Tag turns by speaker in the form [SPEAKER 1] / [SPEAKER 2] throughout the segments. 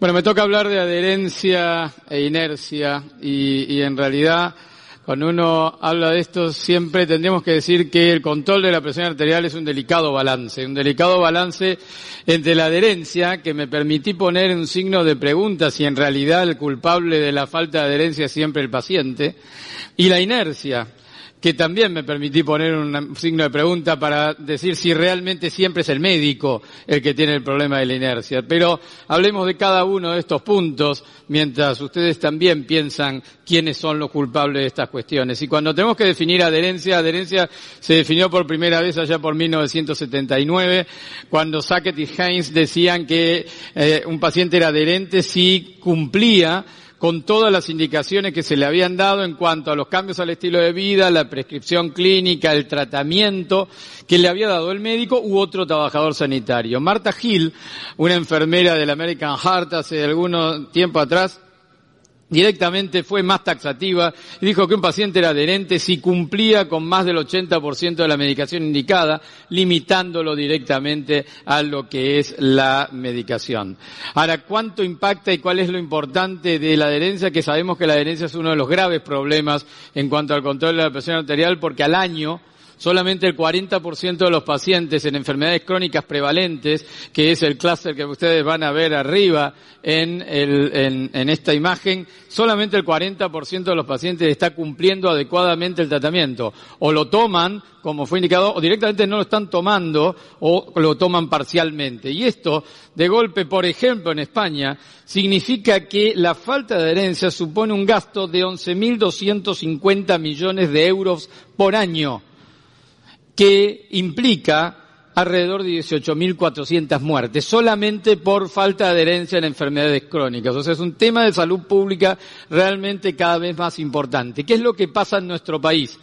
[SPEAKER 1] Bueno, me toca hablar de adherencia e inercia y, y, en realidad cuando uno habla de esto siempre tendríamos que decir que el control de la presión arterial es un delicado balance, un delicado balance entre la adherencia que me permití poner un signo de pregunta si en realidad el culpable de la falta de adherencia es siempre el paciente y la inercia que también me permití poner un signo de pregunta para decir si realmente siempre es el médico el que tiene el problema de la inercia. Pero hablemos de cada uno de estos puntos mientras ustedes también piensan quiénes son los culpables de estas cuestiones. Y cuando tenemos que definir adherencia, adherencia se definió por primera vez allá por 1979, cuando Sackett y Heinz decían que eh, un paciente era adherente si cumplía con todas las indicaciones que se le habían dado en cuanto a los cambios al estilo de vida, la prescripción clínica, el tratamiento que le había dado el médico u otro trabajador sanitario. Marta Hill, una enfermera del American Heart hace algún tiempo atrás, directamente fue más taxativa y dijo que un paciente era adherente si cumplía con más del 80% de la medicación indicada, limitándolo directamente a lo que es la medicación. Ahora, ¿cuánto impacta y cuál es lo importante de la adherencia? Que sabemos que la adherencia es uno de los graves problemas en cuanto al control de la presión arterial porque al año solamente el 40% de los pacientes en enfermedades crónicas prevalentes, que es el clúster que ustedes van a ver arriba en, el, en, esta imagen, solamente el 40% de los pacientes está cumpliendo adecuadamente el tratamiento. O lo toman, como fue indicado, o directamente no lo están tomando, o lo toman parcialmente. Y esto, de golpe, por ejemplo, en España, significa que la falta de adherencia supone un gasto de 11.250 millones de euros por año que implica alrededor de 18.400 muertes, solamente por falta de adherencia en enfermedades crónicas. O sea, es un tema de salud pública realmente cada vez más importante. ¿Qué es lo que pasa en nuestro país?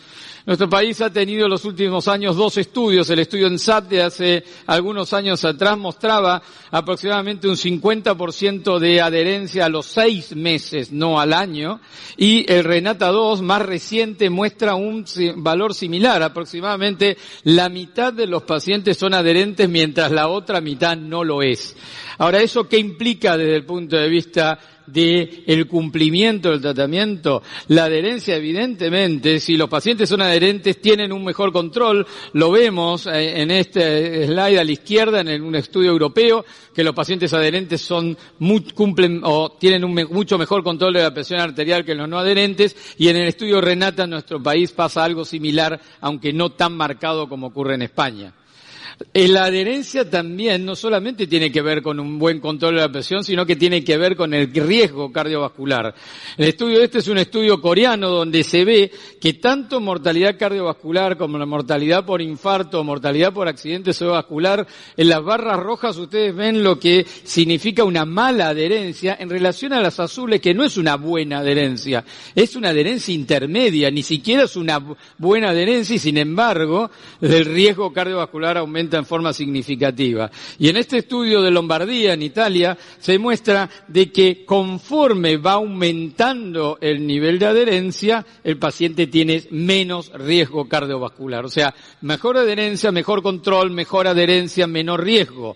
[SPEAKER 1] Nuestro país ha tenido en los últimos años dos estudios. El estudio en SAT de hace algunos años atrás mostraba aproximadamente un 50% de adherencia a los seis meses, no al año. Y el Renata 2 más reciente muestra un valor similar. Aproximadamente la mitad de los pacientes son adherentes mientras la otra mitad no lo es. Ahora, ¿eso qué implica desde el punto de vista de cumplimiento del tratamiento. La adherencia, evidentemente, si los pacientes son adherentes, tienen un mejor control. Lo vemos eh, en este slide a la izquierda, en un estudio europeo, que los pacientes adherentes son, cumplen o tienen un mucho mejor control de la presión arterial que los no adherentes. Y en el estudio Renata, en nuestro país pasa algo similar, aunque no tan marcado como ocurre en España. Eh, la adherencia también no solamente tiene que ver con un buen control de la presión, sino que tiene que ver con el riesgo cardiovascular. El estudio este es un estudio coreano donde se ve que tanto mortalidad cardiovascular como la mortalidad por infarto mortalidad por accidente cerebrovascular, en las barras rojas ustedes ven lo que significa una mala adherencia en relación a las azules, que no es una buena adherencia, es una adherencia intermedia, ni siquiera es una buena adherencia y sin embargo el riesgo cardiovascular aumenta en forma significativa. Y en este estudio de Lombardía, en Italia, se muestra de que conforme va aumentando el nivel de adherencia, el paciente tiene menos riesgo cardiovascular. O sea, mejor adherencia, mejor control, mejor adherencia, menor riesgo.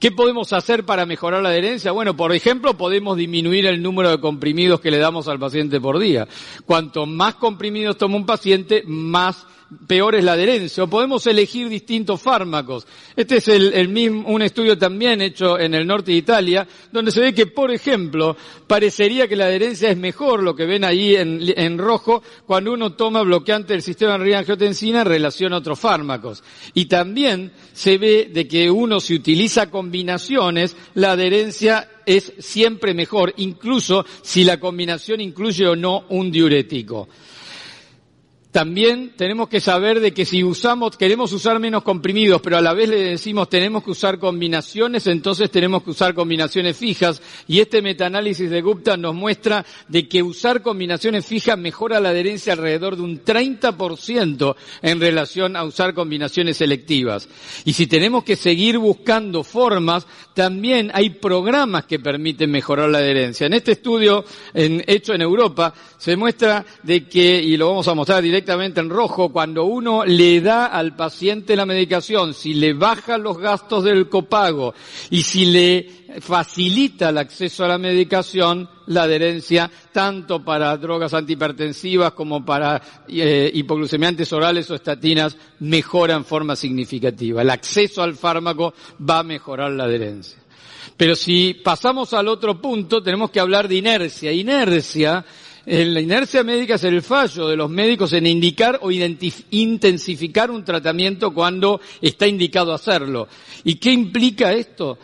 [SPEAKER 1] ¿Qué podemos hacer para mejorar la adherencia? Bueno, por ejemplo, podemos disminuir el número de comprimidos que le damos al paciente por día. Cuanto más comprimidos toma un paciente, más peor es la adherencia. O podemos elegir distintos fármacos. Este es el, mismo, un estudio también hecho en el norte de Italia, donde se ve que, por ejemplo, parecería que la adherencia es mejor, lo que ven ahí en, rojo, cuando uno toma bloqueante del sistema de angiotensina en relación a otros fármacos. Y también se ve de que uno si utiliza combinaciones, la adherencia es siempre mejor, incluso si la combinación incluye o no un diurético. También tenemos que saber de que si usamos, queremos usar menos comprimidos, pero a la vez le decimos tenemos que usar combinaciones, entonces tenemos que usar combinaciones fijas. Y este metaanálisis de Gupta nos muestra de que usar combinaciones fijas mejora la adherencia alrededor de un 30% en relación a usar combinaciones selectivas. Y si tenemos que seguir buscando formas, también hay programas que permiten mejorar la adherencia. En este estudio hecho en Europa se muestra de que, y lo vamos a mostrar directamente, directamente en rojo, cuando uno le da al paciente la medicación, si le baja los gastos del copago y si le facilita el acceso a la medicación, la adherencia, tanto para drogas antihipertensivas como para eh, hipoglucemiantes orales o estatinas, mejora en forma significativa. El acceso al fármaco va a mejorar la adherencia. Pero si pasamos al otro punto, tenemos que hablar de inercia. Inercia, la inercia médica es el fallo de los médicos en indicar o intensificar un tratamiento cuando está indicado hacerlo. ¿Y qué implica esto?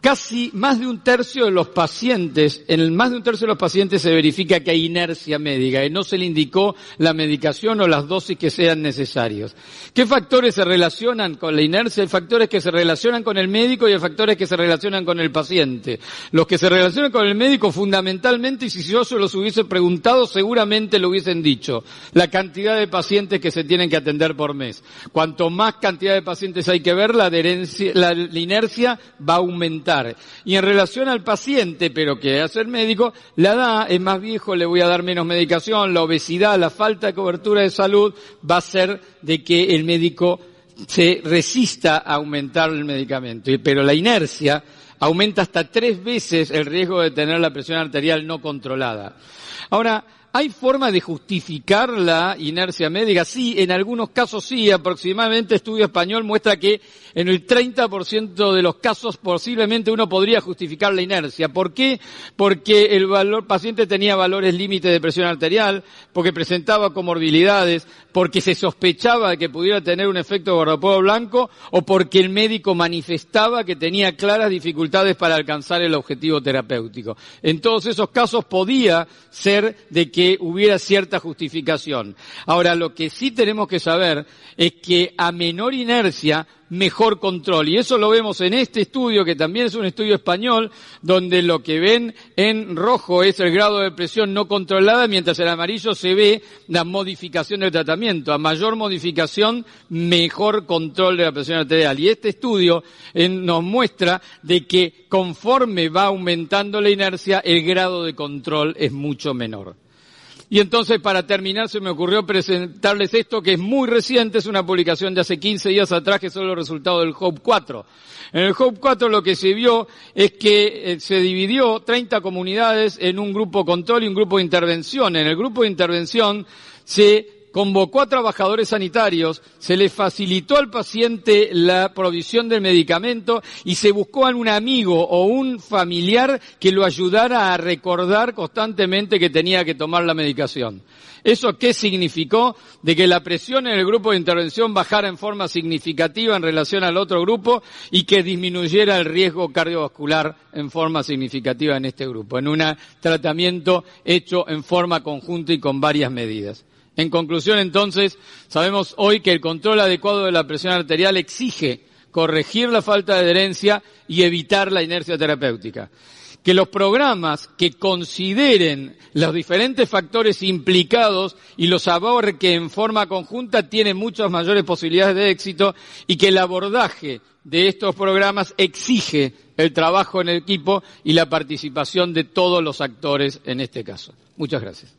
[SPEAKER 1] Casi más de un tercio de los pacientes, en más de un tercio de los pacientes se verifica que hay inercia médica y no se le indicó la medicación o las dosis que sean necesarios. ¿Qué factores se relacionan con la inercia? Hay factores que se relacionan con el médico y hay factores que se relacionan con el paciente. Los que se relacionan con el médico fundamentalmente, y si yo se los hubiese preguntado, seguramente lo hubiesen dicho. La cantidad de pacientes que se tienen que atender por mes. Cuanto más cantidad de pacientes hay que ver, la, adherencia, la inercia va a aumentar y en relación al paciente, pero que hace el médico, la edad es más viejo, le voy a dar menos medicación, la obesidad, la falta de cobertura de salud va a ser de que el médico se resista a aumentar el medicamento. Pero la inercia aumenta hasta tres veces el riesgo de tener la presión arterial no controlada. Ahora, ¿Hay forma de justificar la inercia médica? Sí, en algunos casos sí. Aproximadamente estudio español muestra que en el 30% de los casos posiblemente uno podría justificar la inercia. ¿Por qué? Porque el paciente tenía valores límite de presión arterial, porque presentaba comorbilidades, porque se sospechaba que pudiera tener un efecto guardapolvo blanco o porque el médico manifestaba que tenía claras dificultades para alcanzar el objetivo terapéutico. En todos esos casos podía ser de que que hubiera cierta justificación. Ahora, lo que sí tenemos que saber es que a menor inercia mejor control. Y eso lo vemos en este estudio, que también es un estudio español, donde lo que ven en rojo es el grado de presión no controlada, mientras en amarillo se ve la modificación del tratamiento. A mayor modificación, mejor control de la presión arterial. Y este estudio nos muestra de que conforme va aumentando la inercia, el grado de control es mucho menor. Y entonces, para terminar, se me ocurrió presentarles esto que es muy reciente, es una publicación de hace 15 días atrás, que son los resultados del HOPE 4. En el HOPE 4 lo que se vio es que eh, se dividió 30 comunidades en un grupo control y un grupo de intervención. En el grupo de intervención se convocó a trabajadores sanitarios, se le facilitó al paciente la provisión del medicamento y se buscó a un amigo o un familiar que lo ayudara a recordar constantemente que tenía que tomar la medicación. ¿Eso qué significó? De que la presión en el grupo de intervención bajara en forma significativa en relación al otro grupo y que disminuyera el riesgo cardiovascular en forma significativa en este grupo, en un tratamiento hecho en forma conjunta y con varias medidas. En conclusión, entonces, sabemos hoy que el control adecuado de la presión arterial exige corregir la falta de adherencia y evitar la inercia terapéutica. Que los programas que consideren los diferentes factores implicados y los aborque en forma conjunta tienen muchas mayores posibilidades de éxito y que el abordaje de estos programas exige el trabajo en equipo y la participación de todos los actores en este caso. Muchas gracias.